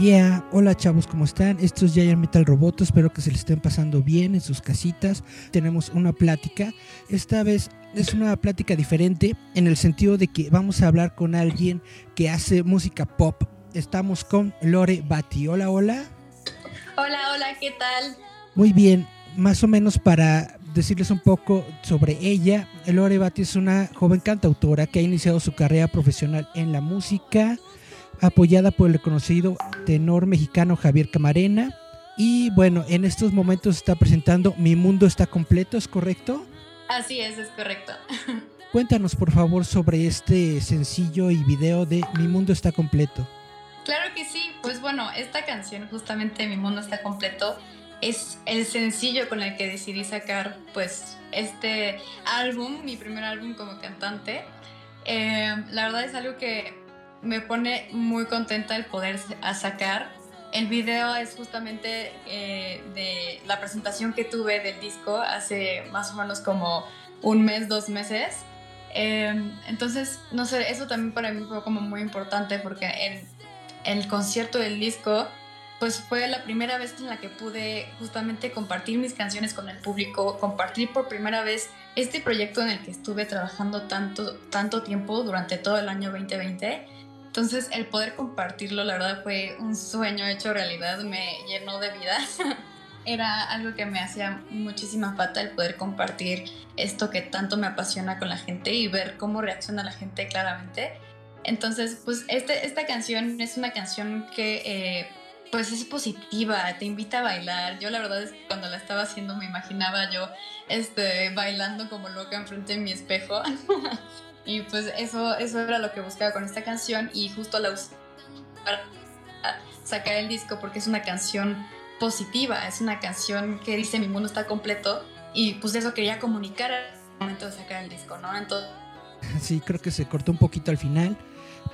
Yeah, hola chavos, ¿cómo están? Esto es Giant Metal Roboto, espero que se les estén pasando bien en sus casitas. Tenemos una plática, esta vez es una plática diferente en el sentido de que vamos a hablar con alguien que hace música pop. Estamos con Lore Bati. Hola, hola. Hola, hola, ¿qué tal? Muy bien, más o menos para decirles un poco sobre ella. Lore Bati es una joven cantautora que ha iniciado su carrera profesional en la música apoyada por el reconocido tenor mexicano Javier Camarena. Y bueno, en estos momentos está presentando Mi Mundo está completo, ¿es correcto? Así es, es correcto. Cuéntanos por favor sobre este sencillo y video de Mi Mundo está completo. Claro que sí, pues bueno, esta canción justamente Mi Mundo está completo es el sencillo con el que decidí sacar pues este álbum, mi primer álbum como cantante. Eh, la verdad es algo que me pone muy contenta el poder sacar. El video es justamente eh, de la presentación que tuve del disco hace más o menos como un mes, dos meses. Em, entonces, no sé, eso también para mí fue como muy importante porque en, el concierto del disco, pues fue la primera vez en la que pude justamente compartir mis canciones con el público, compartir por primera vez este proyecto en el que estuve trabajando tanto, tanto tiempo durante todo el año 2020 entonces el poder compartirlo, la verdad fue un sueño hecho realidad, me llenó de vida. Era algo que me hacía muchísima falta el poder compartir esto que tanto me apasiona con la gente y ver cómo reacciona la gente claramente. Entonces, pues este, esta canción es una canción que eh, pues es positiva, te invita a bailar. Yo la verdad es que cuando la estaba haciendo me imaginaba yo este, bailando como loca enfrente de mi espejo. Y pues eso, eso era lo que buscaba con esta canción y justo la usé para sacar el disco porque es una canción positiva, es una canción que dice mi mundo está completo y pues eso quería comunicar al momento de sacar el disco, ¿no? Entonces... Sí, creo que se cortó un poquito al final.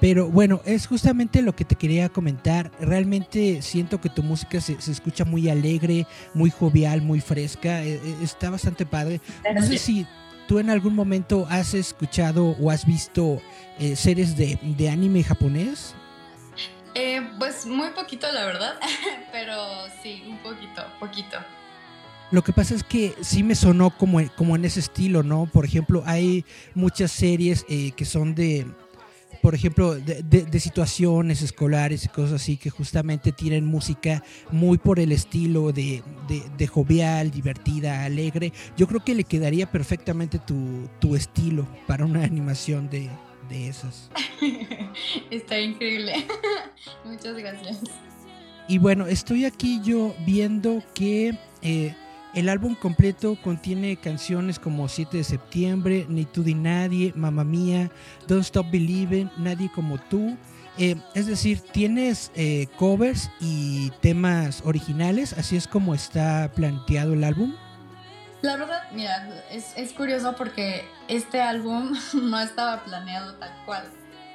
Pero bueno, es justamente lo que te quería comentar. Realmente siento que tu música se, se escucha muy alegre, muy jovial, muy fresca. E, e, está bastante padre. No sé si ¿Tú en algún momento has escuchado o has visto eh, series de, anime japonés? Eh, pues muy poquito, la verdad, pero sí, un poquito, poquito. Lo que pasa es que sí me sonó como, como en ese estilo, ¿no? Por ejemplo, hay muchas series eh, que son de, por ejemplo, de, situaciones escolares y cosas así que justamente tienen música muy por el estilo de, jovial, divertida, alegre. Yo creo que le quedaría perfectamente tu, tu estilo para una animación de, esas. Está increíble. Muchas gracias. Y bueno, estoy aquí yo viendo que eh, el álbum completo contiene canciones como 7 de septiembre, Ni tú ni nadie, Mamma Mía, Don't Stop Believing, Nadie como tú. Eh, es decir, tienes eh, covers y temas originales, así es como está planteado el álbum. La verdad, mira, es, es curioso porque este álbum no estaba planeado tal cual.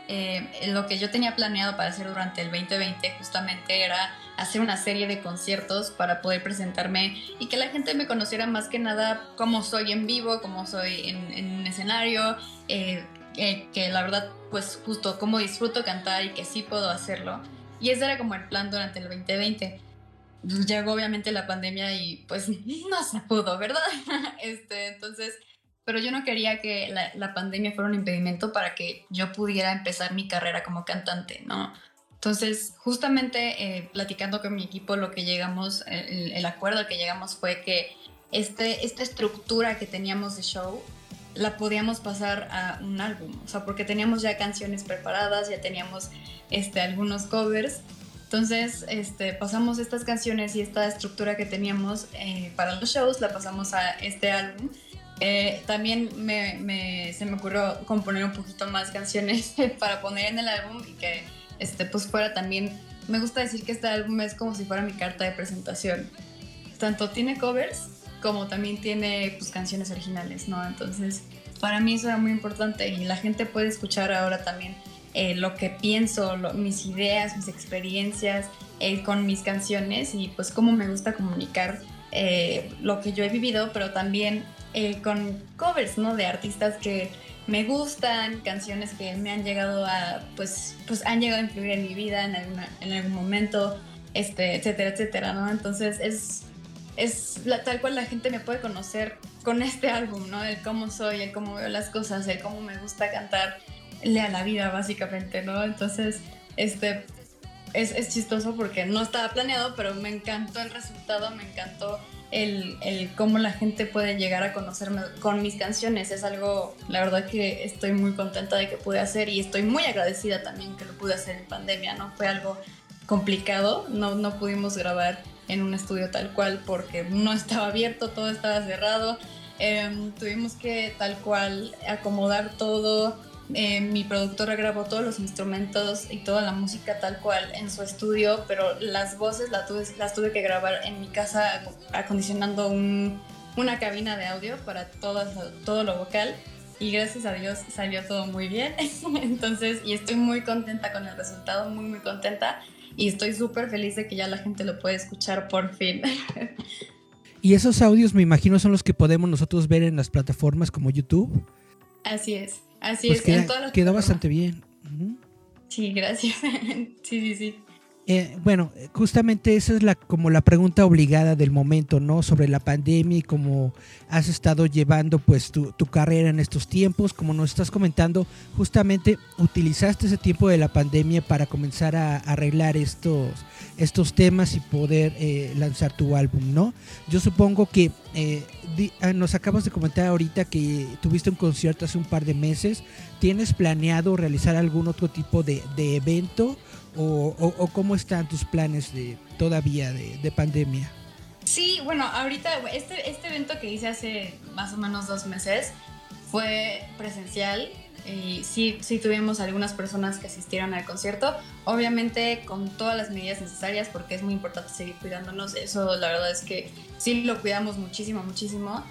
Eh, lo que yo tenía planeado para hacer durante el 2020 justamente era hacer una serie de conciertos para poder presentarme y que la gente me conociera más que nada como soy en vivo, como soy en, un escenario, eh, eh, que la verdad pues justo como disfruto cantar y que sí puedo hacerlo. Y ese era como el plan durante el 2020 llegó obviamente la pandemia y pues no se pudo, ¿verdad? Este, entonces pero yo no quería que la, pandemia fuera un impedimento para que yo pudiera empezar mi carrera como cantante, ¿no? Entonces, justamente eh, platicando con mi equipo, lo que llegamos, el, acuerdo al que llegamos fue que este, esta estructura que teníamos de show la podíamos pasar a un álbum, o sea, porque teníamos ya canciones preparadas, ya teníamos este, algunos covers, entonces este, pasamos estas canciones y esta estructura que teníamos eh, para los shows, la pasamos a este álbum. Eh, también se me ocurrió componer un poquito más canciones para poner en el álbum y que este, pues fuera también, me gusta decir que este álbum es como si fuera mi carta de presentación. Tanto tiene covers como también tiene pues, canciones originales, ¿no? Entonces, para mí eso era muy importante y la gente puede escuchar ahora también eh, lo que pienso, mis ideas, mis experiencias eh, con mis canciones y pues cómo me gusta comunicar eh, lo que yo he vivido, pero también con covers, ¿no? De artistas que me gustan, canciones que me han llegado a, pues, pues han llegado a influir en mi vida en, en algún momento, este, etcétera, etcétera, ¿no? Entonces es es la, tal cual la gente me puede conocer con este álbum, ¿no? El cómo soy, el cómo veo las cosas, el cómo me gusta cantar a la vida, básicamente, ¿no? Entonces, este, es, es, chistoso porque no estaba planeado, pero me encantó el resultado, me encantó el, el, cómo la gente puede llegar a conocerme con mis canciones. Es algo, la verdad que estoy muy contenta de que pude hacer y estoy muy agradecida también que lo pude hacer en pandemia, ¿no? Fue algo complicado, no, no pudimos grabar en un estudio tal cual porque no estaba abierto, todo estaba cerrado. Em, tuvimos que tal cual acomodar todo. Em, mi productora grabó todos los instrumentos y toda la música tal cual en su estudio, pero las voces las tuve, las tuve que grabar en mi casa acondicionando una cabina de audio para todo, todo lo vocal y gracias a Dios salió todo muy bien. Entonces, y estoy muy contenta con el resultado, muy, muy contenta y estoy súper feliz de que ya la gente lo puede escuchar por fin. Y esos audios me imagino son los que podemos nosotros ver en las plataformas como YouTube. Así es, así pues es. Queda, quedó bastante bien. Sí, gracias. sí, sí, sí. Eh, bueno, justamente esa es la como la pregunta obligada del momento, ¿no? Sobre la pandemia y cómo has estado llevando pues tu, carrera en estos tiempos. Como nos estás comentando, justamente utilizaste ese tiempo de la pandemia para comenzar a, arreglar estos, estos temas y poder eh, lanzar tu álbum, ¿no? Yo supongo que eh, ah, nos acabas de comentar ahorita que tuviste un concierto hace un par de meses. ¿Tienes planeado realizar algún otro tipo de, de evento? O, cómo están tus planes de todavía de, pandemia? Sí, bueno, ahorita este, este evento que hice hace más o menos dos meses fue presencial y sí, sí tuvimos algunas personas que asistieron al concierto, obviamente con todas las medidas necesarias porque es muy importante seguir cuidándonos, eso la verdad es que sí lo cuidamos muchísimo, muchísimo.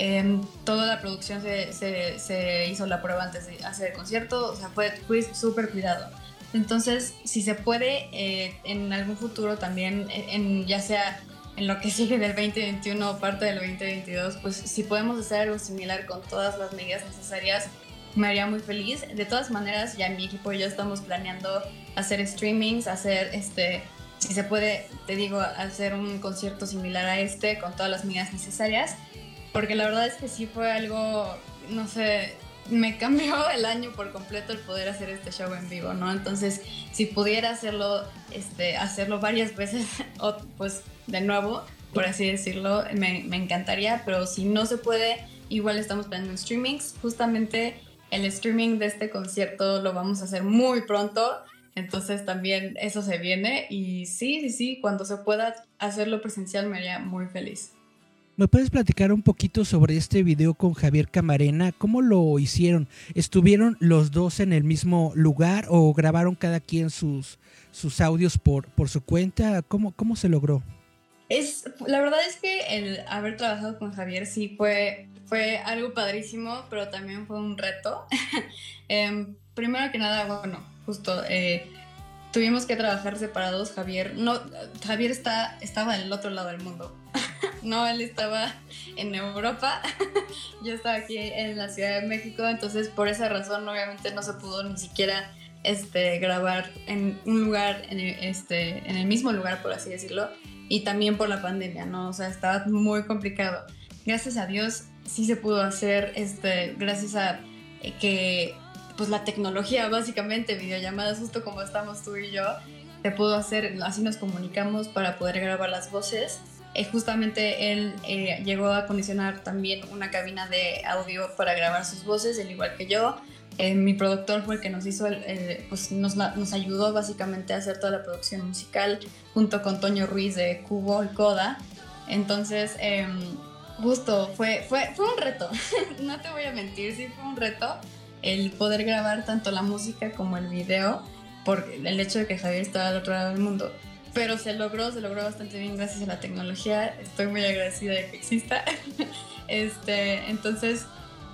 Em, toda la producción se, se, se, hizo la prueba antes de hacer el concierto, o sea, fue súper cuidado. Entonces, si se puede, eh, en algún futuro también, eh, ya sea en lo que sigue del 2021 o parte del 2022, pues si podemos hacer algo similar con todas las medidas necesarias, me haría muy feliz. De todas maneras, ya mi equipo y yo estamos planeando hacer streamings, hacer este, si se puede, te digo, hacer un concierto similar a este con todas las medidas necesarias, porque la verdad es que sí fue algo, no sé, me cambió el año por completo el poder hacer este show en vivo, ¿no? Entonces, si pudiera hacerlo, este, hacerlo varias veces, o pues de nuevo, por así decirlo, me, me, encantaría, pero si no se puede, igual estamos planeando streamings. Justamente el streaming de este concierto lo vamos a hacer muy pronto, entonces también eso se viene y sí, sí, sí, cuando se pueda hacerlo presencial me haría muy feliz. ¿Me puedes platicar un poquito sobre este video con Javier Camarena? ¿Cómo lo hicieron? ¿Estuvieron los dos en el mismo lugar o grabaron cada quien sus, sus audios por, por su cuenta? ¿Cómo, ¿Cómo se logró? Es, la verdad es que el haber trabajado con Javier sí fue, fue algo padrísimo, pero también fue un reto. Em, primero que nada, bueno, justo eh, tuvimos que trabajar separados. Javier, no, Javier está, estaba en el otro lado del mundo. No, él estaba en Europa, yo estaba aquí en la Ciudad de México, entonces por esa razón obviamente no se pudo ni siquiera este, grabar en un lugar, en el, este, en el mismo lugar, por así decirlo, y también por la pandemia, ¿no? O sea, estaba muy complicado. Gracias a Dios sí se pudo hacer, este, gracias a que, pues la tecnología, básicamente, videollamadas, justo como estamos tú y yo, se pudo hacer, así nos comunicamos para poder grabar las voces eh, justamente él eh, llegó a condicionar también una cabina de audio para grabar sus voces, al igual que yo. Eh, mi productor fue el que nos hizo, pues nos, nos, ayudó básicamente a hacer toda la producción musical junto con Toño Ruiz de Cubo y Coda. Entonces, em, justo, fue, fue, fue un reto, no te voy a mentir, sí fue un reto el poder grabar tanto la música como el video por el hecho de que Javier estaba al otro lado del mundo. Pero se logró, se logró bastante bien gracias a la tecnología. Estoy muy agradecida de que exista. este, entonces,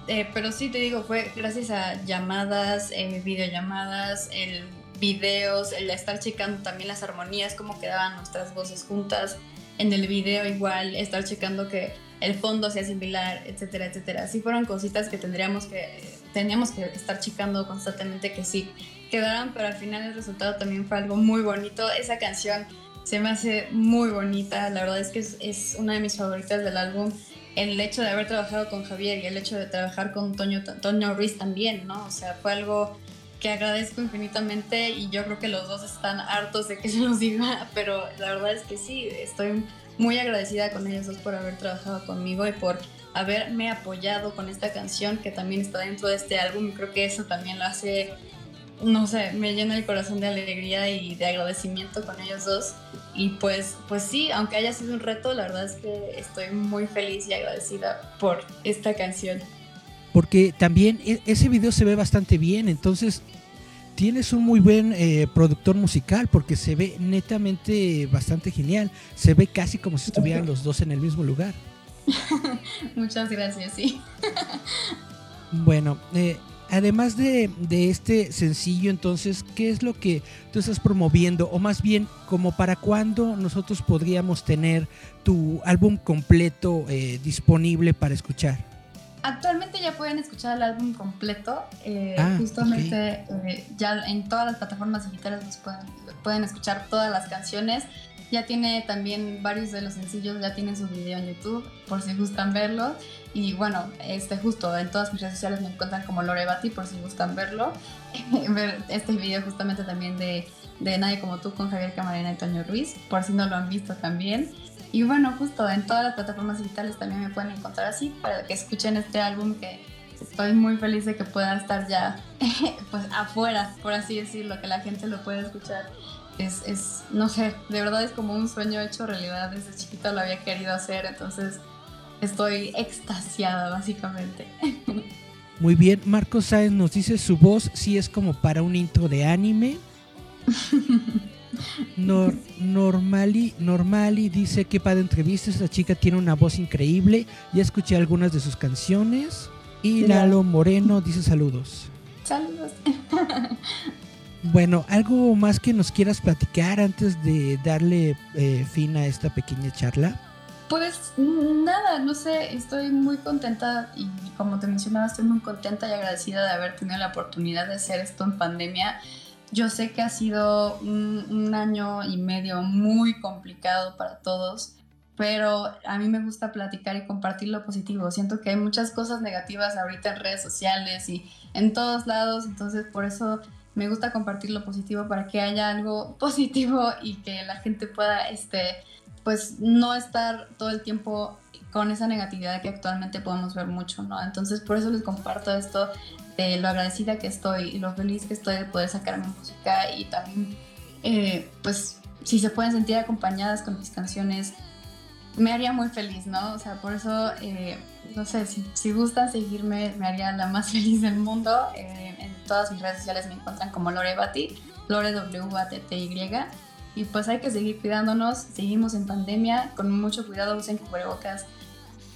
eh, pero sí te digo, fue gracias a llamadas, eh, videollamadas, el videos, el estar checando también las armonías, cómo quedaban nuestras voces juntas. En el video igual, estar checando que el fondo sea similar, etcétera, etcétera. Sí fueron cositas que tendríamos que, teníamos que estar checando constantemente que sí quedaran, pero al final el resultado también fue algo muy bonito. Esa canción se me hace muy bonita, la verdad es que es, una de mis favoritas del álbum. El hecho de haber trabajado con Javier y el hecho de trabajar con Toño, Toño Ruiz también, ¿no? O sea, fue algo que agradezco infinitamente y yo creo que los dos están hartos de que se los diga, pero la verdad es que sí, estoy muy agradecida con ellos dos por haber trabajado conmigo y por haberme apoyado con esta canción que también está dentro de este álbum y creo que eso también lo hace no sé, me llena el corazón de alegría y de agradecimiento con ellos dos. Y pues, pues sí, aunque haya sido un reto, la verdad es que estoy muy feliz y agradecida por esta canción. Porque también e, ese video se ve bastante bien, entonces tienes un muy buen eh, productor musical porque se ve netamente bastante genial. Se ve casi como si estuvieran los dos en el mismo lugar. Muchas gracias, sí. bueno, eh, además de, este sencillo, entonces, ¿qué es lo que tú estás promoviendo? O más bien, como para cuándo nosotros podríamos tener tu álbum completo eh, disponible para escuchar? Actualmente ya pueden escuchar el álbum completo. Eh, ah, justamente eh, ya en todas las plataformas digitales pueden, pueden escuchar todas las canciones. Ya tiene también varios de los sencillos, ya tienen su video en YouTube, por si gustan verlo. Y bueno, este justo en todas mis redes sociales me encuentran como Lore Bati, por si gustan verlo. Ver este video justamente también de, de Nadie como tú con Javier Camarena y Toño Ruiz, por si no lo han visto también. Y bueno, justo en todas las plataformas digitales también me pueden encontrar así para que escuchen este álbum que estoy muy feliz de que pueda estar ya pues afuera, por así decirlo, que la gente lo pueda escuchar es, es, no sé, de verdad es como un sueño hecho realidad. Desde chiquita lo había querido hacer, entonces estoy extasiada básicamente. Muy bien, Marcos Sáenz nos dice su voz sí es como para un intro de anime. normali, normali dice que para entrevistas esta chica tiene una voz increíble. Ya escuché algunas de sus canciones. Y Lalo Moreno dice saludos. Saludos. Bueno, ¿algo más que nos quieras platicar antes de darle eh, fin a esta pequeña charla? Pues nada, no sé, estoy muy contenta y como te mencionaba, estoy muy contenta y agradecida de haber tenido la oportunidad de hacer esto en pandemia. Yo sé que ha sido un, un año y medio muy complicado para todos, pero a mí me gusta platicar y compartir lo positivo. Siento que hay muchas cosas negativas ahorita en redes sociales y en todos lados, entonces por eso me gusta compartir lo positivo para que haya algo positivo y que la gente pueda, este, pues, no estar todo el tiempo con esa negatividad que actualmente podemos ver mucho, ¿no? Entonces, por eso les comparto esto de lo agradecida que estoy y lo feliz que estoy de poder sacar mi música y también, eh, pues, si se pueden sentir acompañadas con mis canciones, me haría muy feliz, ¿no? O sea, por eso, eh, no sé, si, si, gustan seguirme, me haría la más feliz del mundo. Eh, en todas mis redes sociales me encuentran como Lore Bati, Lore W A T T Y. Y pues hay que seguir cuidándonos, seguimos en pandemia, con mucho cuidado, usen cubrebocas,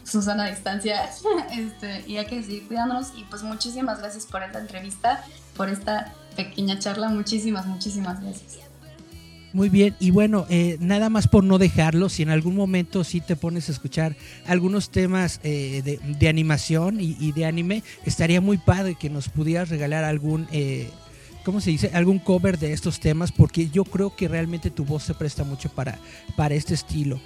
Susana a distancia, este, y hay que seguir cuidándonos. Y pues muchísimas gracias por esta entrevista, por esta pequeña charla, muchísimas, muchísimas gracias. Muy bien, y bueno, eh, nada más por no dejarlo, si en algún momento sí te pones a escuchar algunos temas eh, de, animación y, de anime, estaría muy padre que nos pudieras regalar algún, eh, ¿cómo se dice? Algún cover de estos temas, porque yo creo que realmente tu voz se presta mucho para, para este estilo.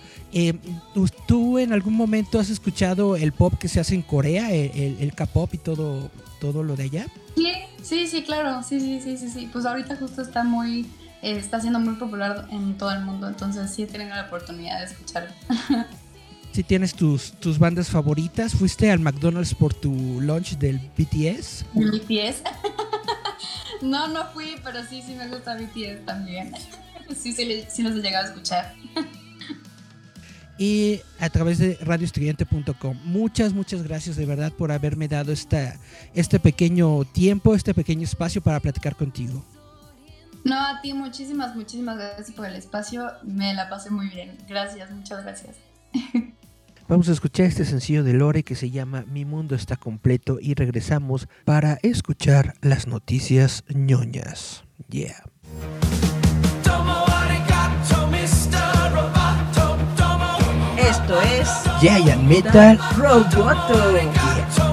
¿Tú en algún momento has escuchado el pop que se hace en Corea, el, el K-pop y todo, todo lo de allá? Sí, sí, sí, claro, sí, sí, sí, sí, sí. Pues ahorita justo está muy eh, está siendo muy popular en todo el mundo, entonces sí he tenido la oportunidad de escucharlo. Si tienes tus, tus bandas favoritas, ¿fuiste al McDonald's por tu lunch del BTS? BTS. no, no fui, pero sí, sí me gusta BTS también. sí, sí, sí los he llegado a escuchar. y a través de radioestudiante.com. Muchas, muchas gracias de verdad por haberme dado esta, este pequeño tiempo, este pequeño espacio para platicar contigo. No, a ti muchísimas, muchísimas gracias por el espacio. Me la pasé muy bien. Gracias, muchas gracias. Vamos a escuchar este sencillo de Lore que se llama Mi mundo está completo y regresamos para escuchar las noticias ñoñas. Yeah. Esto es Giant Metal Roboto.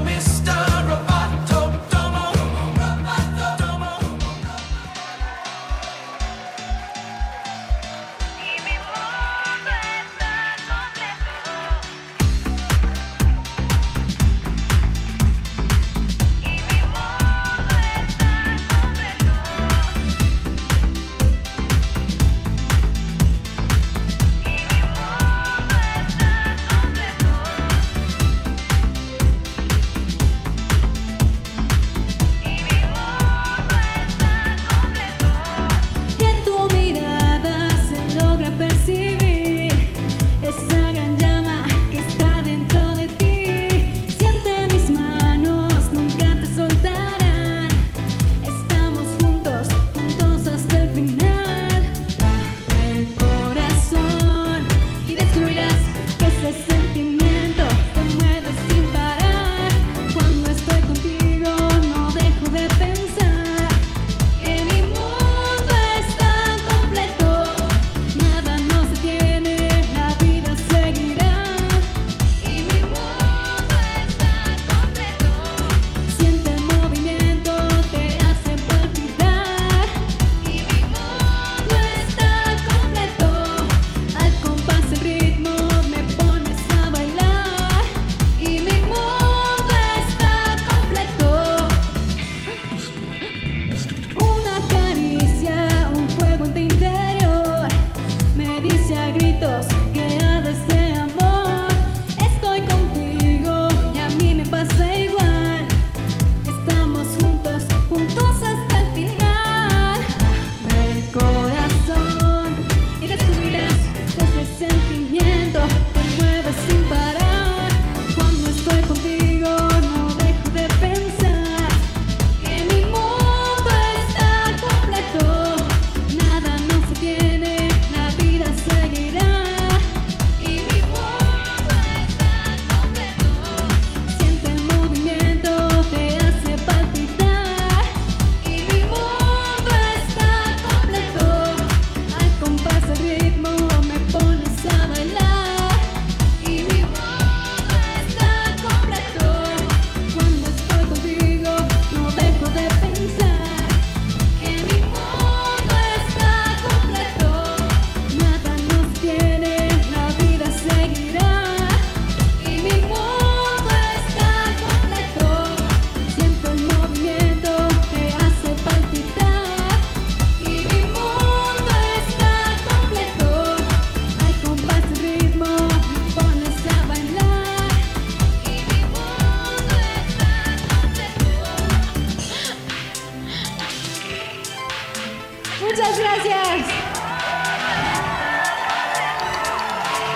Muchas gracias.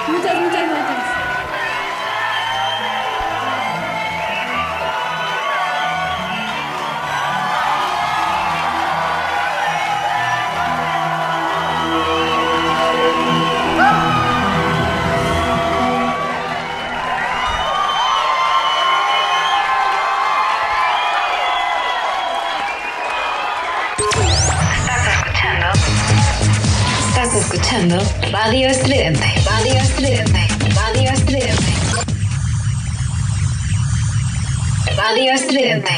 Muchas, muchas gracias. Radio Estridente. Radio Estridente. Radio Estridente. Radio Estridente.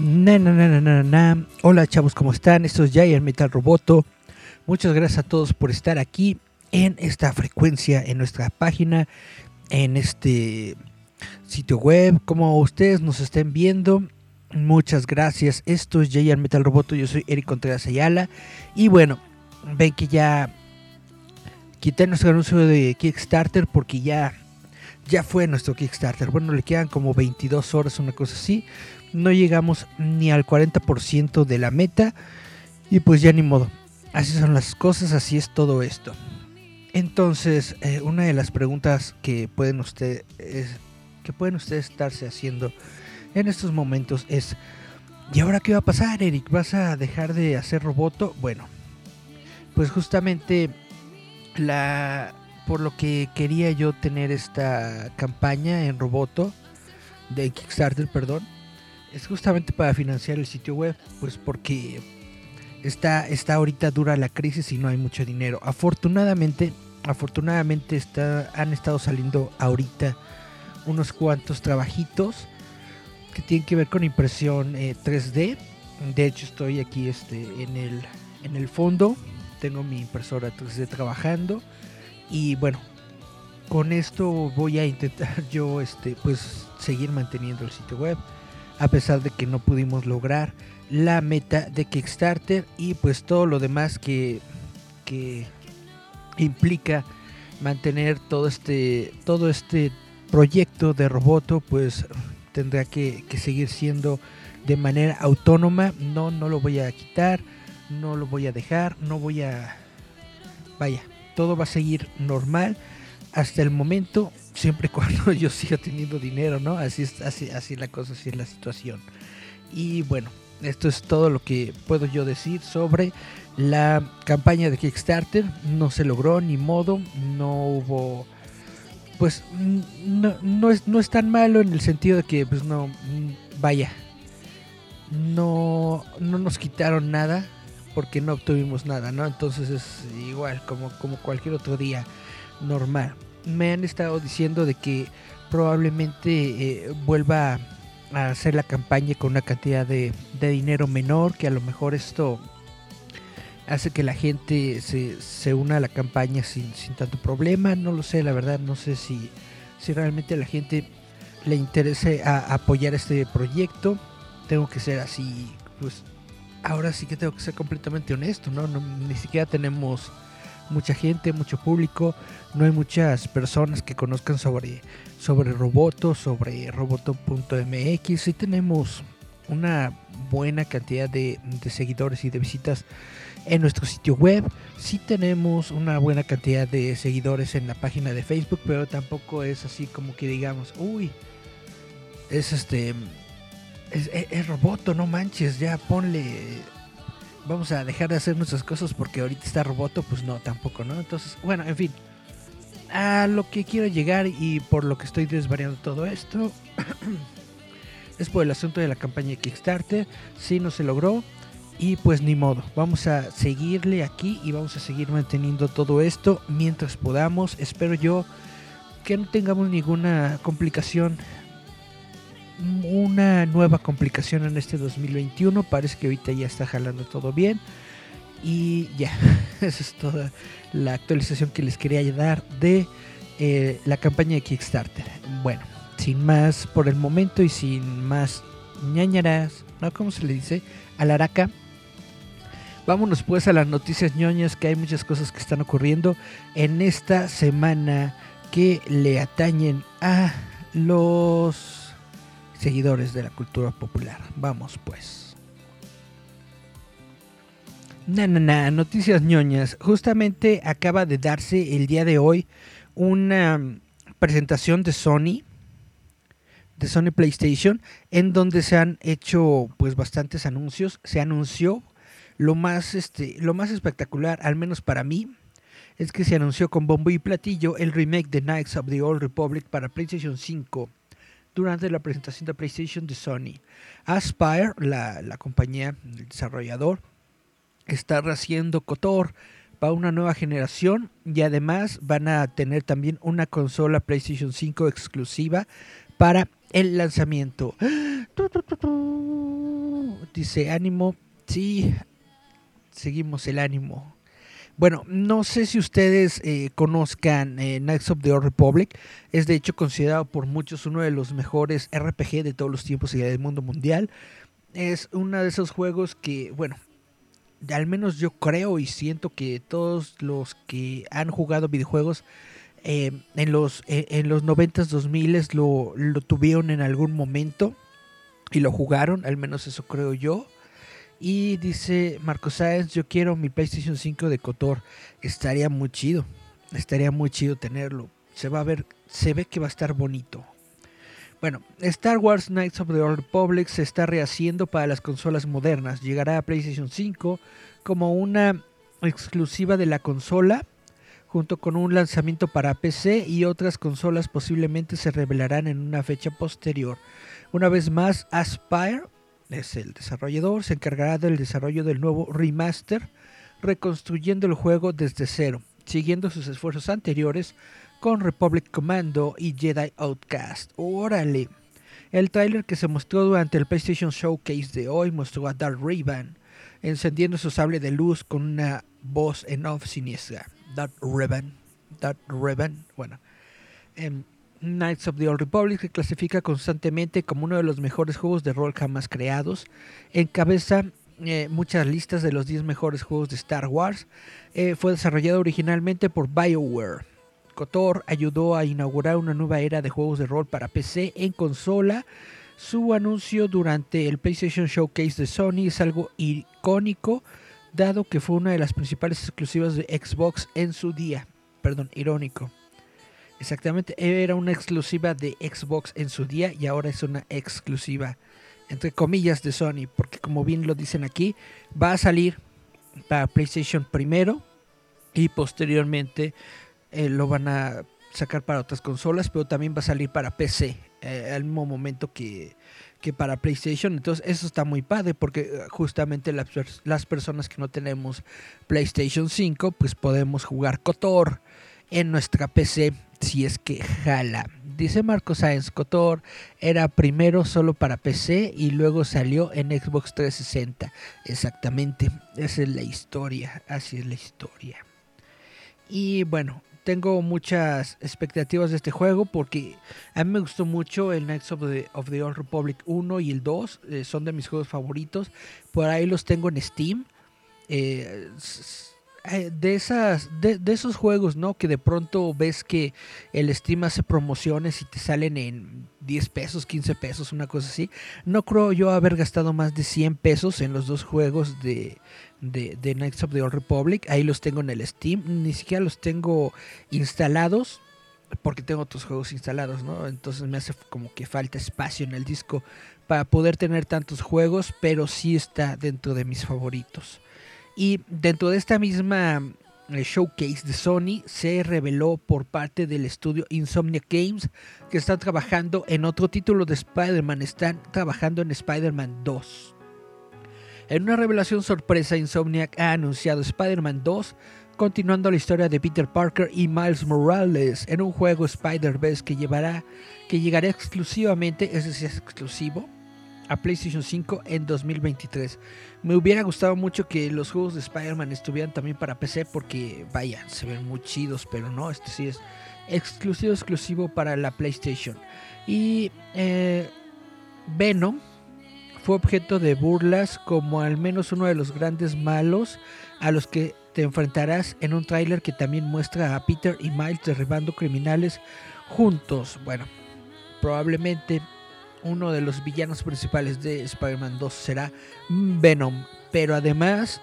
Na, na, na, na, na, Hola chavos, ¿cómo están? Esto es Giant Metal Roboto. Muchas gracias a todos por estar aquí en esta frecuencia, en nuestra página, en este sitio web, como ustedes nos estén viendo. Muchas gracias. Esto es Jayan Metal Roboto. Yo soy Eric Contreras Ayala. Y bueno, ven que ya quité nuestro anuncio de Kickstarter porque ya, ya fue nuestro Kickstarter. Bueno, le quedan como 22 horas, una cosa así. No llegamos ni al 40% de la meta. Y pues ya ni modo. Así son las cosas, así es todo esto. Entonces, eh, una de las preguntas que pueden ustedes que pueden ustedes estarse haciendo en estos momentos es ¿y ahora qué va a pasar, Eric? ¿Vas a dejar de hacer roboto? Bueno, pues justamente la por lo que quería yo tener esta campaña en roboto de Kickstarter, perdón, es justamente para financiar el sitio web, pues porque está, está ahorita dura la crisis y no hay mucho dinero. Afortunadamente, afortunadamente está, han estado saliendo ahorita unos cuantos trabajitos que tienen que ver con impresión 3D. Eh, de hecho, estoy aquí este, en, el, en el fondo. Tengo mi impresora 3D trabajando. Y bueno, con esto voy a intentar yo este, pues, seguir manteniendo el sitio web. A pesar de que no pudimos lograr la meta de Kickstarter y pues todo lo demás que, que implica mantener todo este todo este proyecto de Roboto pues tendrá que, seguir siendo de manera autónoma. No no lo voy a quitar no lo voy a dejar no voy a vaya todo va a seguir normal hasta el momento siempre cuando yo siga teniendo dinero no así es así así la cosa así es la situación. Y bueno esto es todo lo que puedo yo decir sobre la campaña de Kickstarter. No se logró ni modo, no hubo... Pues no, no, es, no es tan malo en el sentido de que, pues no, vaya, no, no nos quitaron nada porque no obtuvimos nada, ¿no? Entonces es igual como, como cualquier otro día normal. Me han estado diciendo de que probablemente eh, vuelva a hacer la campaña con una cantidad de, dinero menor, que a lo mejor esto hace que la gente se, se una a la campaña sin, sin, tanto problema. No lo sé, la verdad, no sé si, si realmente a la gente le interese a, apoyar este proyecto. Tengo que ser así, pues ahora sí que tengo que ser completamente honesto, ¿no? ni siquiera tenemos mucha gente, mucho público, no hay muchas personas que conozcan sobre, sobre Roboto, sobre roboto.mx. Sí tenemos una buena cantidad de, seguidores y de visitas en nuestro sitio web. Sí tenemos una buena cantidad de seguidores en la página de Facebook, pero tampoco es así como que digamos, uy, es este... Es, es roboto, no manches, ya ponle vamos a dejar de hacer nuestras cosas porque ahorita está roboto, pues no, tampoco, ¿no? Entonces, bueno, en fin. A lo que quiero llegar y por lo que estoy desvariando todo esto es por el asunto de la campaña Kickstarter. Si no se logró y pues ni modo. Vamos a seguirle aquí y vamos a seguir manteniendo todo esto mientras podamos. Espero yo que no tengamos ninguna complicación una nueva complicación en este 2021. Parece que ahorita ya está jalando todo bien. Y ya, esa es toda la actualización que les quería dar de eh, la campaña de Kickstarter. Bueno, sin más por el momento y sin más ñañaras, ¿no? ¿Cómo se le dice? Alaraca. Vámonos pues a las noticias ñoñas, que hay muchas cosas que están ocurriendo en esta semana que le atañen a los seguidores de la cultura popular. Vamos pues. Na, na, noticias ñoñas. Justamente acaba de darse el día de hoy una presentación de Sony, de Sony PlayStation, en donde se han hecho pues bastantes anuncios. Se anunció lo más, este, lo más espectacular, al menos para mí, es que se anunció con bombo y platillo el remake de Knights of the Old Republic para PlayStation 5 durante la presentación de PlayStation de Sony. Aspire, la, compañía, el desarrollador, está haciendo Cotor para una nueva generación y además van a tener también una consola PlayStation 5 exclusiva para el lanzamiento. Dice ánimo, sí, seguimos el ánimo. Bueno, no sé si ustedes eh, conozcan eh, Knights of the Old Republic. Es de hecho considerado por muchos uno de los mejores RPG de todos los tiempos y del mundo mundial. Es uno de esos juegos que, bueno, al menos yo creo y siento que todos los que han jugado videojuegos eh, en los en los 90s 2000 lo, lo tuvieron en algún momento y lo jugaron, al menos eso creo yo. Y dice Marco Sáenz, yo quiero mi PlayStation 5 de Cotor. Estaría muy chido. Estaría muy chido tenerlo. Se va a ver, se ve que va a estar bonito. Bueno, Star Wars Knights of the Old Republic se está rehaciendo para las consolas modernas. Llegará a PlayStation 5 como una exclusiva de la consola, junto con un lanzamiento para PC y otras consolas posiblemente se revelarán en una fecha posterior. Una vez más, Aspire es el desarrollador, se encargará del desarrollo del nuevo remaster, reconstruyendo el juego desde cero, siguiendo sus esfuerzos anteriores con Republic Commando y Jedi Outcast. Órale. El tráiler que se mostró durante el PlayStation Showcase de hoy mostró a Darth Raven encendiendo su sable de luz con una voz en off siniestra. Darth Raven, Darth Raven, bueno. Em, Knights of the Old Republic se clasifica constantemente como uno de los mejores juegos de rol jamás creados. Encabeza eh, muchas listas de los 10 mejores juegos de Star Wars. Eh, fue desarrollado originalmente por BioWare. KOTOR ayudó a inaugurar una nueva era de juegos de rol para PC en consola. Su anuncio durante el PlayStation Showcase de Sony es algo icónico, dado que fue una de las principales exclusivas de Xbox en su día. Perdón, irónico. Exactamente, era una exclusiva de Xbox en su día y ahora es una exclusiva, entre comillas, de Sony, porque como bien lo dicen aquí, va a salir para PlayStation primero y posteriormente eh, lo van a sacar para otras consolas, pero también va a salir para PC eh, al mismo momento que, que, para PlayStation. Entonces eso está muy padre porque eh, justamente las, las personas que no tenemos PlayStation 5 pues podemos jugar Cotor en nuestra PC si es que jala. Dice Marco Sáenz Cotor era primero solo para PC y luego salió en Xbox 360. Exactamente, esa es la historia, así es la historia. Y bueno, tengo muchas expectativas de este juego porque a mí me gustó mucho el Knights of the, of the Old Republic 1 y el 2, eh, son de mis juegos favoritos. Por ahí los tengo en Steam. Eh, de esas de, esos juegos no que de pronto ves que el Steam hace promociones y te salen en 10 pesos 15 pesos una cosa así no creo yo haber gastado más de 100 pesos en los dos juegos de de, de Knights of the Old Republic ahí los tengo en el Steam ni siquiera los tengo instalados porque tengo otros juegos instalados, ¿no? Entonces me hace como que falta espacio en el disco para poder tener tantos juegos, pero sí está dentro de mis favoritos. Y dentro de esta misma eh, showcase de Sony se reveló por parte del estudio Insomnia Games que están trabajando en otro título de Spider-Man, están trabajando en Spider-Man 2. En una revelación sorpresa, Insomniac ha anunciado Spider-Man 2, continuando la historia de Peter Parker y Miles Morales en un juego Spider-Verse que llevará que llegará exclusivamente, es decir, exclusivo a PlayStation 5 en 2023. Me hubiera gustado mucho que los juegos de Spider-Man estuvieran también para PC porque, vaya, se ven muy chidos, pero no, este sí es exclusivo, exclusivo para la PlayStation. Y eh, Venom fue objeto de burlas como al menos uno de los grandes malos a los que te enfrentarás en un tráiler que también muestra a Peter y Miles derribando criminales juntos. Bueno, probablemente uno de los villanos principales de Spider-Man 2 será Venom. Pero además,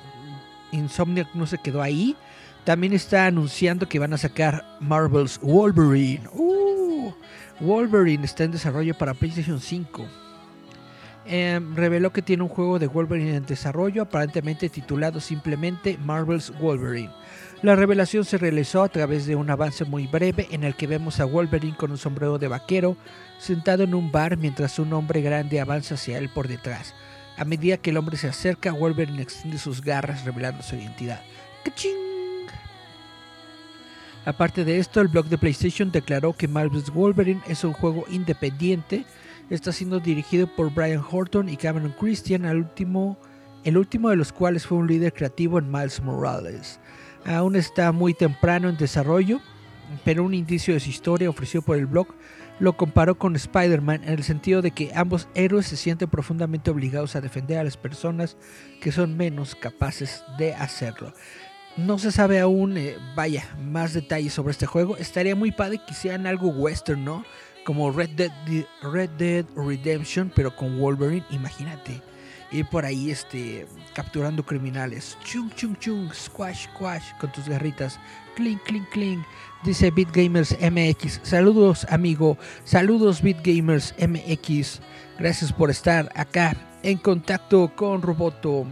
Insomniac no se quedó ahí. También está anunciando que van a sacar Marvel's Wolverine. Uh, Wolverine está en desarrollo para PlayStation 5. Em, reveló que tiene un juego de Wolverine en desarrollo, aparentemente titulado simplemente Marvel's Wolverine. La revelación se realizó a través de un avance muy breve en el que vemos a Wolverine con un sombrero de vaquero sentado en un bar mientras un hombre grande avanza hacia él por detrás. A medida que el hombre se acerca, Wolverine extiende sus garras revelando su identidad. Aparte de esto, el blog de PlayStation declaró que Marvel's Wolverine es un juego independiente. Está siendo dirigido por Brian Horton y Cameron Christian, último, el último de los cuales fue un líder creativo en Miles Morales. Aún está muy temprano en desarrollo, pero un indicio de su historia ofrecido por el blog lo comparó con Spider-Man en el sentido de que ambos héroes se sienten profundamente obligados a defender a las personas que son menos capaces de hacerlo. No se sabe aún, eh, vaya, más detalles sobre este juego. Estaría muy padre que hicieran algo western, ¿no? Como Red Dead, Red Dead Redemption, pero con Wolverine, imagínate. Ir por ahí este, capturando criminales. Chung, chung, chung, squash, squash, con tus garritas. Clink, clink, clink. Dice BitGamers MX. Saludos, amigo. Saludos, BitGamers MX. Gracias por estar acá en contacto con Roboto.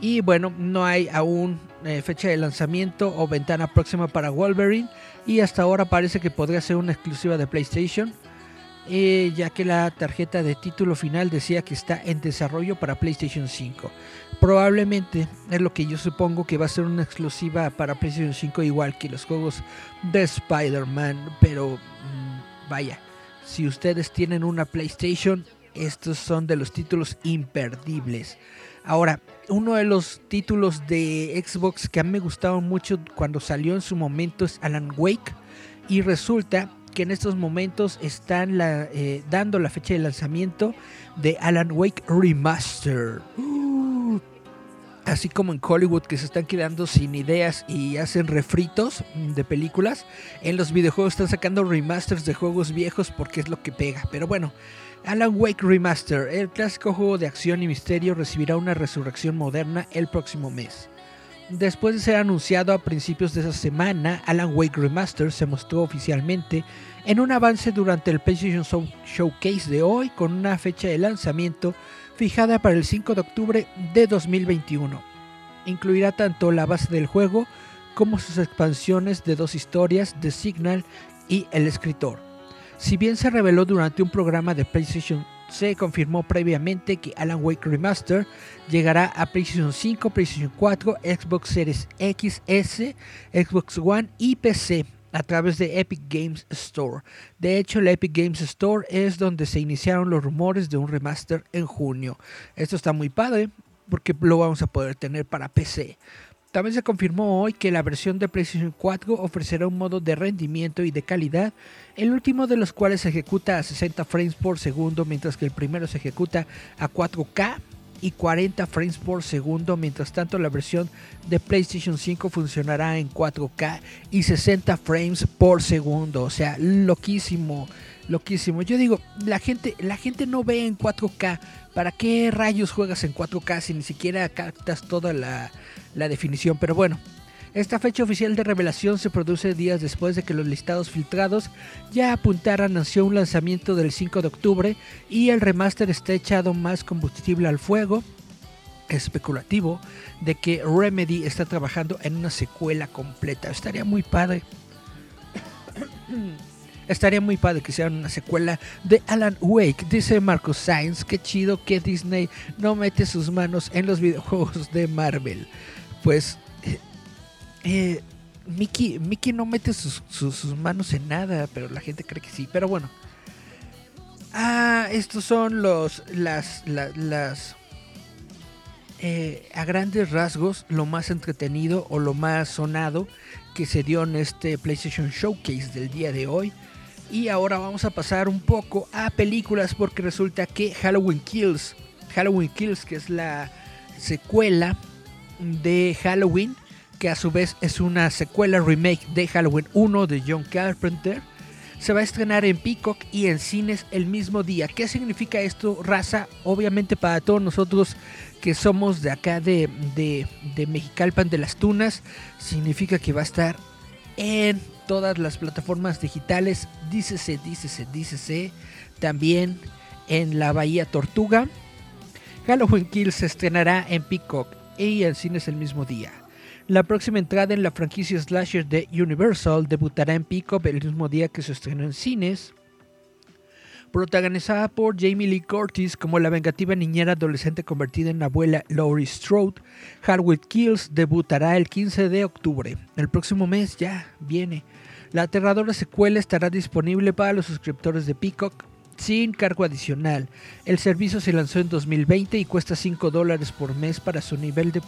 Y bueno, no hay aún eh, fecha de lanzamiento o ventana próxima para Wolverine. Y hasta ahora parece que podría ser una exclusiva de PlayStation. Eh, ya que la tarjeta de título final decía que está en desarrollo para PlayStation 5. Probablemente es lo que yo supongo que va a ser una exclusiva para PlayStation 5 igual que los juegos de Spider-Man. Pero mm, vaya, si ustedes tienen una PlayStation, estos son de los títulos imperdibles. Ahora, uno de los títulos de Xbox que a mí me gustaban mucho cuando salió en su momento es Alan Wake. Y resulta que en estos momentos están eh, dando la fecha de lanzamiento de Alan Wake Remaster. Así como en Hollywood que se están quedando sin ideas y hacen refritos de películas, en los videojuegos están sacando remasters de juegos viejos porque es lo que pega. Pero bueno, Alan Wake Remaster, el clásico juego de acción y misterio, recibirá una resurrección moderna el próximo mes. Después de ser anunciado a principios de esa semana, Alan Wake Remaster se mostró oficialmente en un avance durante el PlayStation Showcase de hoy con una fecha de lanzamiento fijada para el 5 de octubre de 2021. Incluirá tanto la base del juego como sus expansiones de dos historias, The Signal y El Escritor. Si bien se reveló durante un programa de PlayStation se confirmó previamente que Alan Wake Remaster llegará a PlayStation 5, PlayStation 4, Xbox Series XS, Xbox One y PC a través de Epic Games Store. De hecho, la Epic Games Store es donde se iniciaron los rumores de un remaster en junio. Esto está muy padre porque lo vamos a poder tener para PC. También se confirmó hoy que la versión de PlayStation 4 ofrecerá un modo de rendimiento y de calidad, el último de los cuales se ejecuta a 60 frames por segundo, mientras que el primero se ejecuta a 4K y 40 frames por segundo. Mientras tanto, la versión de PlayStation 5 funcionará en 4K y 60 frames por segundo. O sea, loquísimo, loquísimo. Yo digo, la gente, la gente no ve en 4K. ¿Para qué rayos juegas en 4K si ni siquiera captas toda la, la definición? Pero bueno, esta fecha oficial de revelación se produce días después de que los listados filtrados ya apuntaran hacia un lanzamiento del 5 de octubre y el remaster está echado más combustible al fuego especulativo de que Remedy está trabajando en una secuela completa. Estaría muy padre. Estaría muy padre que hicieran una secuela de Alan Wake. Dice Marcos Sainz, qué chido que Disney no mete sus manos en los videojuegos de Marvel. Pues eh, Mickey, Mickey no mete sus, manos en nada, pero la gente cree que sí. Pero bueno. Ah, estos son los las las, eh, a grandes rasgos lo más entretenido o lo más sonado que se dio en este PlayStation Showcase del día de hoy. Y ahora vamos a pasar un poco a películas porque resulta que Halloween Kills, Halloween Kills, que es la secuela de Halloween, que a su vez es una secuela remake de Halloween 1 de John Carpenter, se va a estrenar en Peacock y en cines el mismo día. ¿Qué significa esto, raza? Obviamente para todos nosotros que somos de acá de, de, de Mexicalpan de las Tunas, significa que va a estar en todas las plataformas digitales, dícese, dícese, dícese, también en la Bahía Tortuga. Halloween Kills se estrenará en Peacock y en cines el mismo día. La próxima entrada en la franquicia slasher de Universal debutará en Peacock el mismo día que se estrenó en cines. Protagonizada por Jamie Lee Curtis como la vengativa niñera adolescente convertida en abuela Laurie Strode, Halloween Kills debutará el 15 de octubre. El próximo mes ya viene. La aterradora secuela estará disponible para los suscriptores de Peacock sin cargo adicional. El servicio se lanzó en 2020 y cuesta 5 dólares por mes para su nivel de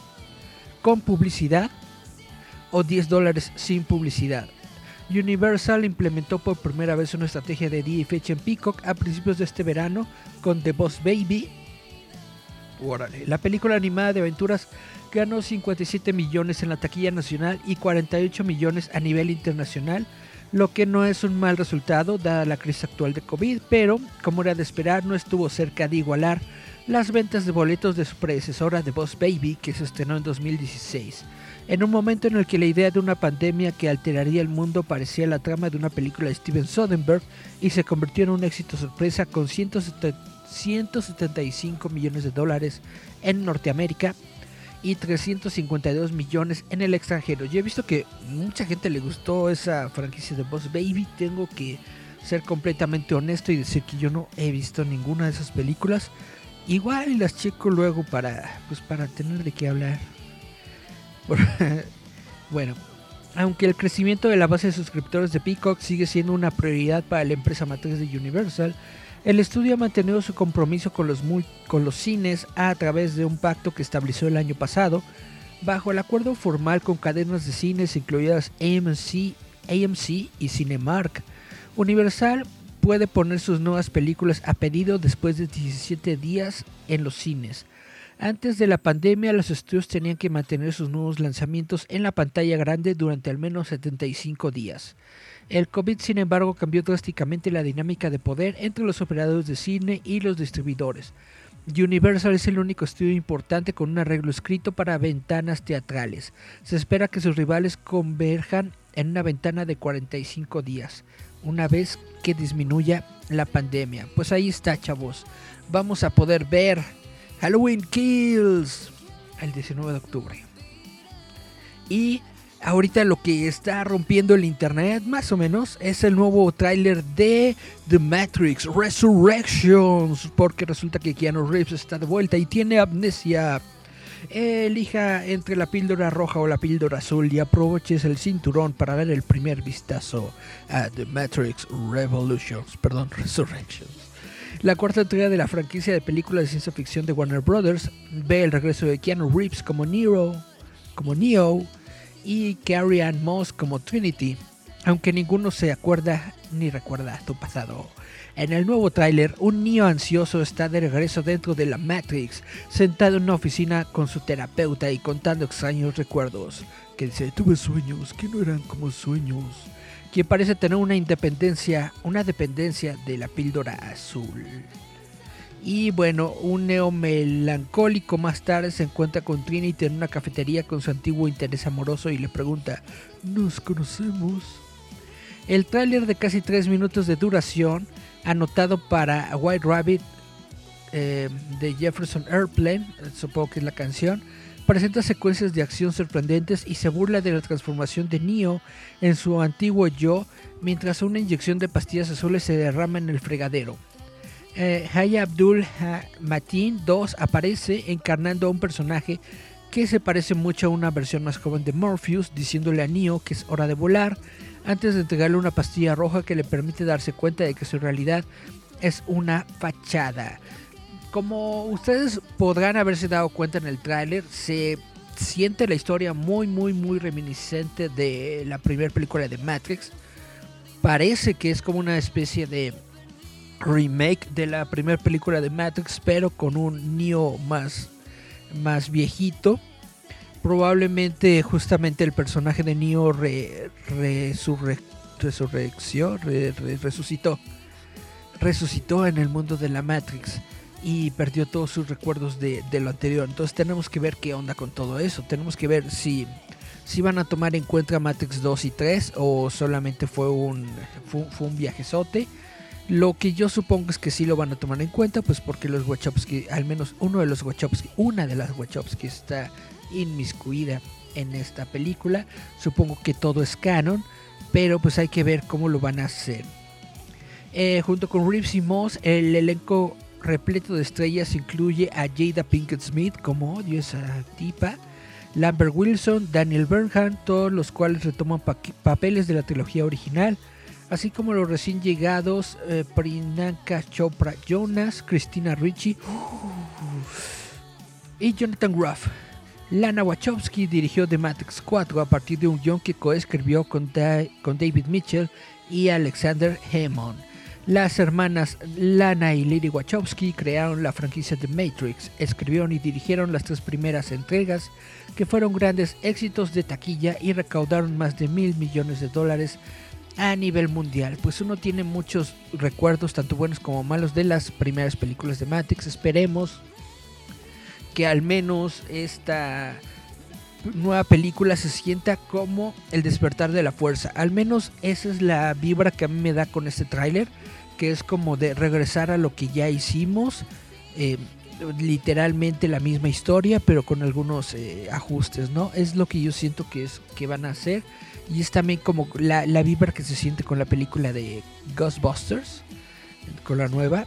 con publicidad o 10 dólares sin publicidad. Universal implementó por primera vez una estrategia de fecha en Peacock a principios de este verano con The Boss Baby. La película animada de aventuras ganó 57 millones en la taquilla nacional y 48 millones a nivel internacional, lo que no es un mal resultado dada la crisis actual de COVID, pero como era de esperar no estuvo cerca de igualar las ventas de boletos de su predecesora The Boss Baby que se estrenó en 2016. En un momento en el que la idea de una pandemia que alteraría el mundo parecía la trama de una película de Steven Soderbergh y se convirtió en un éxito sorpresa con 175 millones de dólares en Norteamérica y 352 millones en el extranjero. Yo he visto que mucha gente le gustó esa franquicia de Boss Baby. Tengo que ser completamente honesto y decir que yo no he visto ninguna de esas películas. Igual las checo luego para pues para tener de qué hablar. bueno, aunque el crecimiento de la base de suscriptores de Peacock sigue siendo una prioridad para la empresa matriz de Universal, el estudio ha mantenido su compromiso con los, con los cines a través de un pacto que estableció el año pasado, bajo el acuerdo formal con cadenas de cines incluidas AMC, AMC y Cinemark. Universal puede poner sus nuevas películas a pedido después de 17 días en los cines. Antes de la pandemia, los estudios tenían que mantener sus nuevos lanzamientos en la pantalla grande durante al menos 75 días. El COVID, sin embargo, cambió drásticamente la dinámica de poder entre los operadores de cine y los distribuidores. Universal es el único estudio importante con un arreglo escrito para ventanas teatrales. Se espera que sus rivales converjan en una ventana de 45 días, una vez que disminuya la pandemia. Pues ahí está, chavos. Vamos a poder ver Halloween Kills el 19 de octubre. Y ahorita lo que está rompiendo el internet, más o menos, es el nuevo tráiler de The Matrix Resurrections. Porque resulta que Keanu Reeves está de vuelta y tiene amnesia. Elija entre la píldora roja o la píldora azul y aproveches el cinturón para ver el primer vistazo a The Matrix Revolutions, perdón, Resurrections. La cuarta entrega de la franquicia de películas de ciencia ficción de Warner Brothers ve el regreso de Keanu Reeves como Neo, como Neo y Carrie Ann Moss como Trinity, aunque ninguno se acuerda ni recuerda tu pasado. En el nuevo tráiler, un Neo ansioso está de regreso dentro de la Matrix, sentado en una oficina con su terapeuta y contando extraños recuerdos, que dice, tuve sueños que no eran como sueños quien parece tener una independencia, una dependencia de la píldora azul. Y bueno, un neo melancólico más tarde se encuentra con Trinity en una cafetería con su antiguo interés amoroso y le pregunta, ¿nos conocemos? El tráiler de casi 3 minutos de duración, anotado para White Rabbit eh, de Jefferson Airplane, supongo que es la canción, presenta secuencias de acción sorprendentes y se burla de la transformación de Neo en su antiguo yo mientras una inyección de pastillas azules se derrama en el fregadero. Eh, Haya Abdul Matin II aparece encarnando a un personaje que se parece mucho a una versión más joven de Morpheus, diciéndole a Neo que es hora de volar, antes de entregarle una pastilla roja que le permite darse cuenta de que su realidad es una fachada. Como ustedes podrán haberse dado cuenta en el tráiler, se siente la historia muy, muy, muy reminiscente de la primera película de Matrix. Parece que es como una especie de remake de la primera película de Matrix, pero con un Neo más, más viejito. Probablemente justamente el personaje de Neo re, resurrección, resucitó. Resucitó en el mundo de la Matrix y perdió todos sus recuerdos de, lo anterior. Entonces tenemos que ver qué onda con todo eso. Tenemos que ver si, si van a tomar en cuenta Matrix 2 y 3 o solamente fue un, fue, un viajezote. Lo que yo supongo es que sí lo van a tomar en cuenta, pues porque los Wachowski, al menos uno de los Wachowski, una de las Wachowski está inmiscuida en esta película. Supongo que todo es canon, pero pues hay que ver cómo lo van a hacer. Eh, junto con Reeves y Moss, el elenco repleto de estrellas incluye a Jada Pinkett Smith como odio esa tipa, Lambert Wilson, Daniel Bernhardt, todos los cuales retoman papeles de la trilogía original, así como los recién llegados eh, Priyanka Chopra Jonas, Christina Ricci y Jonathan Groff. Lana Wachowski dirigió The Matrix 4 a partir de un guion que coescribió con, con David Mitchell y Alexander Hammond. Las hermanas Lana y Lily Wachowski crearon la franquicia The Matrix, escribieron y dirigieron las tres primeras entregas que fueron grandes éxitos de taquilla y recaudaron más de mil millones de dólares a nivel mundial. Pues uno tiene muchos recuerdos, tanto buenos como malos, de las primeras películas de Matrix. Esperemos que al menos esta nueva película se sienta como el despertar de la fuerza. Al menos esa es la vibra que a mí me da con este tráiler, que es como de regresar a lo que ya hicimos. Eh, literalmente la misma historia, pero con algunos eh, ajustes, ¿no? Es lo que yo siento que es que van a hacer. Y es también como la, la vibra que se siente con la película de Ghostbusters, con la nueva.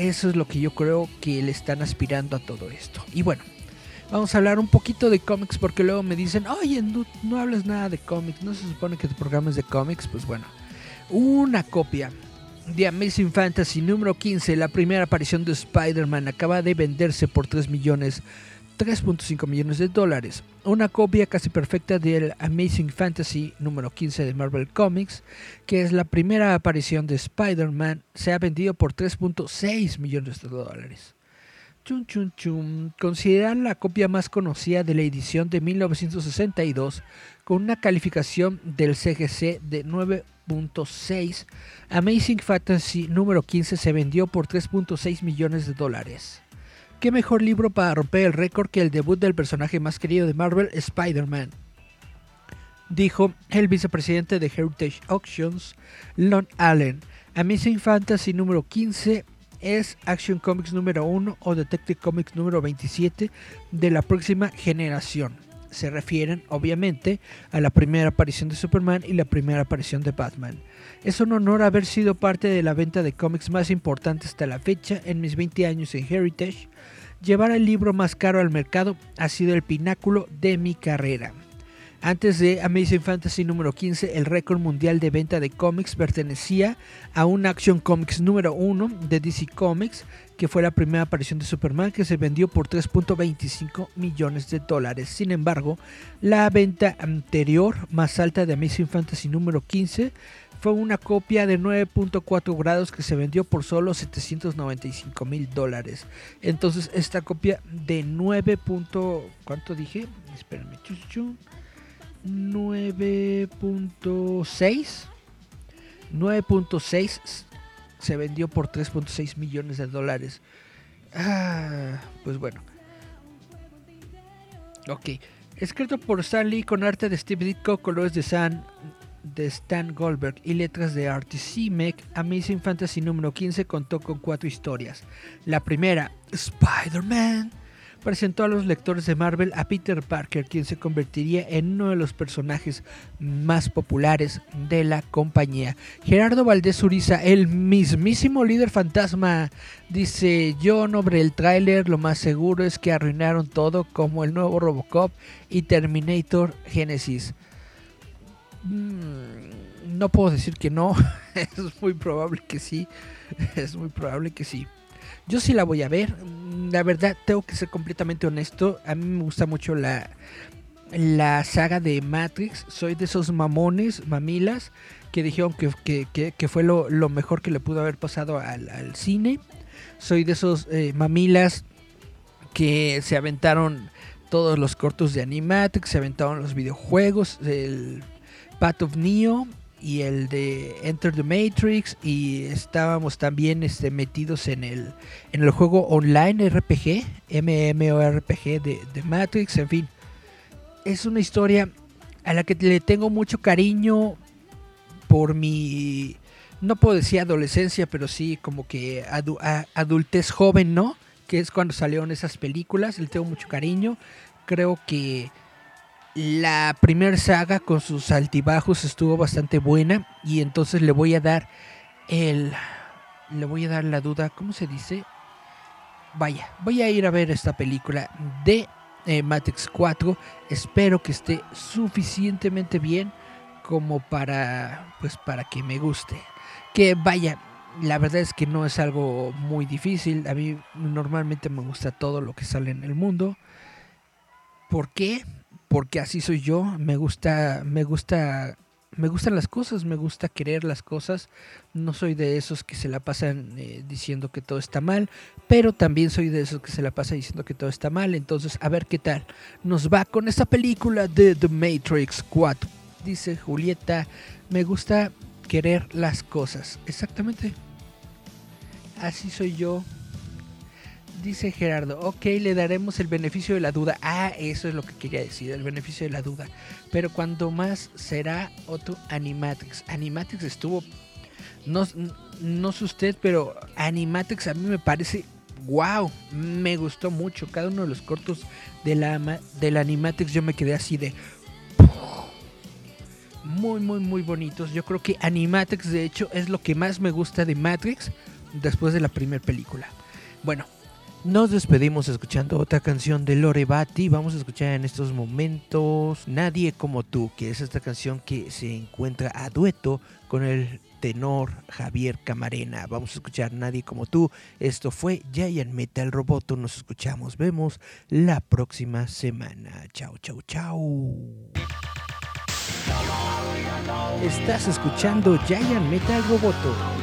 Eso es lo que yo creo que le están aspirando a todo esto. Y bueno, vamos a hablar un poquito de cómics porque luego me dicen, oye, no, no hablas nada de cómics, no se supone que tu programa es de cómics. Pues bueno, una copia de Amazing Fantasy número 15, la primera aparición de Spider-Man, acaba de venderse por 3 millones 3.5 millones de dólares. Una copia casi perfecta del Amazing Fantasy número 15 de Marvel Comics, que es la primera aparición de Spider-Man, se ha vendido por 3.6 millones de dólares. Chun chun chun. Consideran la copia más conocida de la edición de 1962 con una calificación del CGC de 9.6. Amazing Fantasy número 15 se vendió por 3.6 millones de dólares. ¿Qué mejor libro para romper el récord que el debut del personaje más querido de Marvel, Spider-Man? Dijo el vicepresidente de Heritage Auctions, Lon Allen. Amazing Fantasy número 15 es Action Comics número 1 o Detective Comics número 27 de la próxima generación. Se refieren, obviamente, a la primera aparición de Superman y la primera aparición de Batman. Es un honor haber sido parte de la venta de cómics más importante hasta la fecha en mis 20 años en Heritage llevar el libro más caro al mercado ha sido el pináculo de mi carrera. Antes de Amazing Fantasy número 15, el récord mundial de venta de cómics pertenecía a un Action Comics número 1 de DC Comics, que fue la primera aparición de Superman que se vendió por 3.25 millones de dólares. Sin embargo, la venta anterior más alta de Amazing Fantasy número 15 fue una copia de 9.4 grados que se vendió por solo 795 mil dólares. Entonces esta copia de 9. ¿Cuánto dije? Espérenme. 9.6. 9.6 se vendió por 3.6 millones de dólares. Ah, pues bueno. Ok. Escrito por Stan Lee con arte de Steve Ditko, colores de San de Stan Goldberg y letras de Artie Simek, Amazing Fantasy número 15 contó con cuatro historias. La primera, Spider-Man, presentó a los lectores de Marvel a Peter Parker, quien se convertiría en uno de los personajes más populares de la compañía. Gerardo Valdés Uriza, el mismísimo líder fantasma, dice: Yo no veré el tráiler, lo más seguro es que arruinaron todo, como el nuevo Robocop y Terminator Genesis. Mm, no puedo decir que no. es muy probable que sí. Es muy probable que sí. Yo sí la voy a ver. Mm, la verdad, tengo que ser completamente honesto. A mí me gusta mucho la, la saga de Matrix. Soy de esos mamones, mamilas, que dijeron que, fue lo, mejor que le pudo haber pasado al, cine. Soy de esos eh, mamilas que se aventaron todos los cortos de Animatrix, se aventaron los videojuegos, el Path of Neo y el de Enter the Matrix y estábamos también este, metidos en el, en el juego online RPG, MMORPG de, de Matrix, en fin. Es una historia a la que le tengo mucho cariño por mi, no puedo decir adolescencia, pero sí como que adultez joven, ¿no? Que es cuando salieron esas películas, le tengo mucho cariño. Creo que la primera saga con sus altibajos estuvo bastante buena y entonces le voy a dar el le voy a dar la duda, ¿cómo se dice? Vaya, voy a ir a ver esta película de eh, Matrix 4. Espero que esté suficientemente bien como para pues para que me guste. Que vaya, la verdad es que no es algo muy difícil. A mí normalmente me gusta todo lo que sale en el mundo ¿Por qué? Porque así soy yo. Me gusta, me gusta, me gustan las cosas, me gusta querer las cosas. No soy de esos que se la pasan eh, diciendo que todo está mal, pero también soy de esos que se la pasa diciendo que todo está mal. Entonces, a ver qué tal nos va con esta película de The Matrix 4. Dice Julieta, me gusta querer las cosas. Exactamente. Así soy yo. Dice Gerardo, ok, le daremos el beneficio de la duda. Ah, eso es lo que quería decir, el beneficio de la duda. Pero cuando más será otro Animatrix. Animatrix estuvo, no, no sé usted, pero Animatrix a mí me parece, wow, me gustó mucho. Cada uno de los cortos de la, del Animatrix yo me quedé así de... Muy, muy, muy bonitos. Yo creo que Animatrix de hecho es lo que más me gusta de Matrix después de la primera película. Bueno, nos despedimos escuchando otra canción de Lore Bati. Vamos a escuchar en estos momentos Nadie como tú, que es esta canción que se encuentra a dueto con el tenor Javier Camarena. Vamos a escuchar Nadie como tú. Esto fue Giant Metal Roboto. Nos escuchamos, vemos la próxima semana. Chao, chao, chao. Estás escuchando Giant Metal Roboto.